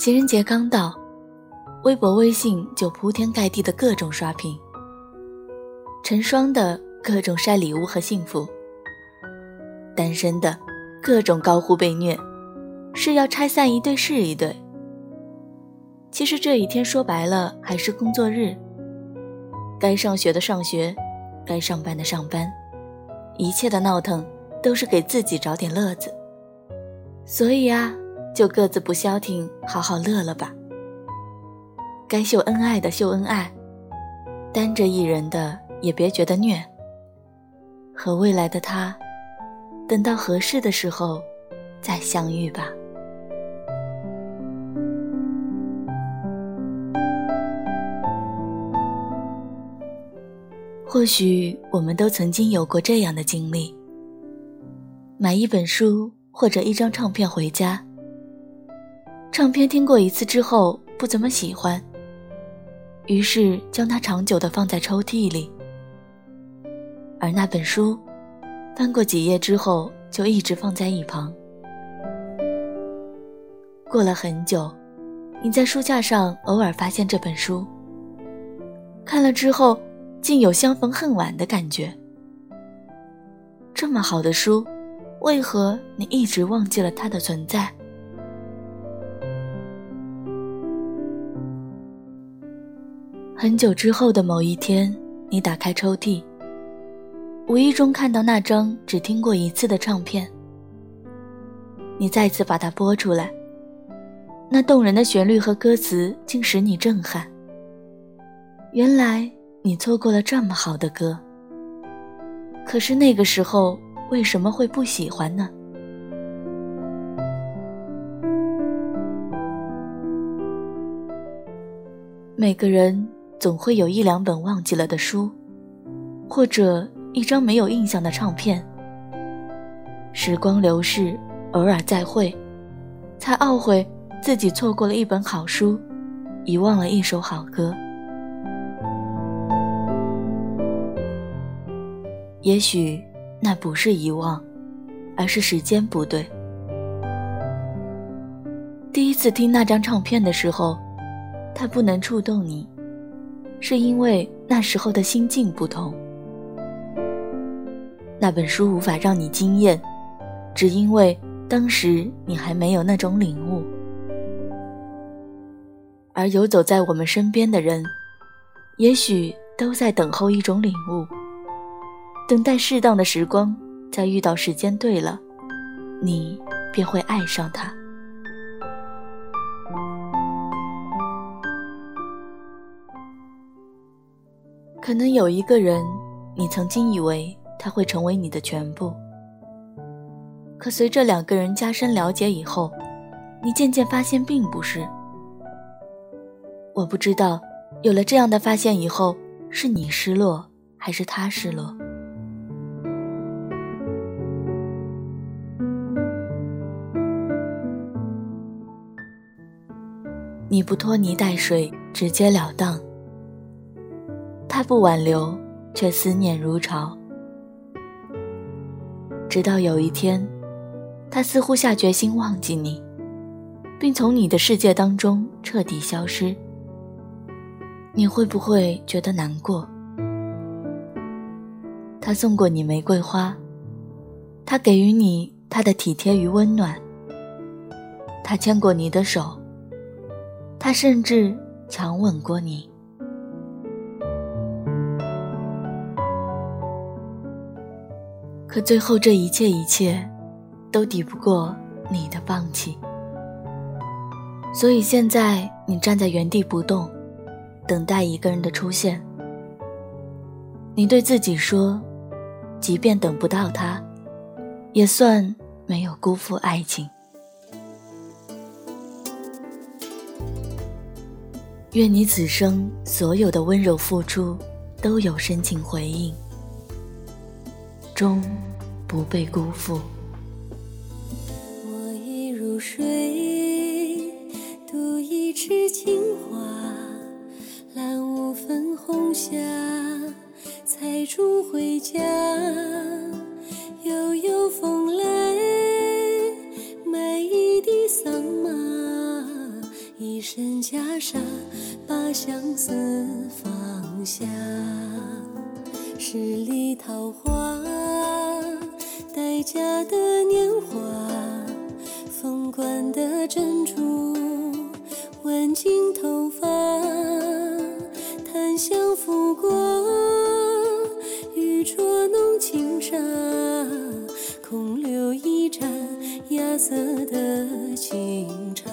情人节刚到，微博、微信就铺天盖地的各种刷屏，成双的各种晒礼物和幸福，单身的各种高呼被虐，是要拆散一对是一对。其实这一天说白了还是工作日，该上学的上学，该上班的上班，一切的闹腾都是给自己找点乐子。所以啊。就各自不消停，好好乐了吧。该秀恩爱的秀恩爱，单着一人的也别觉得虐。和未来的他，等到合适的时候再相遇吧。或许我们都曾经有过这样的经历：买一本书或者一张唱片回家。唱片听过一次之后不怎么喜欢，于是将它长久地放在抽屉里。而那本书，翻过几页之后就一直放在一旁。过了很久，你在书架上偶尔发现这本书，看了之后竟有相逢恨晚的感觉。这么好的书，为何你一直忘记了它的存在？很久之后的某一天，你打开抽屉，无意中看到那张只听过一次的唱片。你再次把它播出来，那动人的旋律和歌词竟使你震撼。原来你错过了这么好的歌，可是那个时候为什么会不喜欢呢？每个人。总会有一两本忘记了的书，或者一张没有印象的唱片。时光流逝，偶尔再会，才懊悔自己错过了一本好书，遗忘了一首好歌。也许那不是遗忘，而是时间不对。第一次听那张唱片的时候，它不能触动你。是因为那时候的心境不同，那本书无法让你惊艳，只因为当时你还没有那种领悟。而游走在我们身边的人，也许都在等候一种领悟，等待适当的时光，再遇到时间对了，你便会爱上他。可能有一个人，你曾经以为他会成为你的全部，可随着两个人加深了解以后，你渐渐发现并不是。我不知道，有了这样的发现以后，是你失落还是他失落？你不拖泥带水，直截了当。他不挽留，却思念如潮。直到有一天，他似乎下决心忘记你，并从你的世界当中彻底消失。你会不会觉得难过？他送过你玫瑰花，他给予你他的体贴与温暖，他牵过你的手，他甚至强吻过你。可最后，这一切一切，都抵不过你的放弃。所以现在你站在原地不动，等待一个人的出现。你对自己说，即便等不到他，也算没有辜负爱情。愿你此生所有的温柔付出，都有深情回应。终不被辜负。我已入睡，独一池青花，蓝雾粉红霞，采竹回家。悠悠风来，买一地桑麻，一身袈裟，把相思放下。十里桃花，家的年华凤冠的珍珠挽进头发檀香拂过玉镯弄轻纱空留一盏芽色的清茶。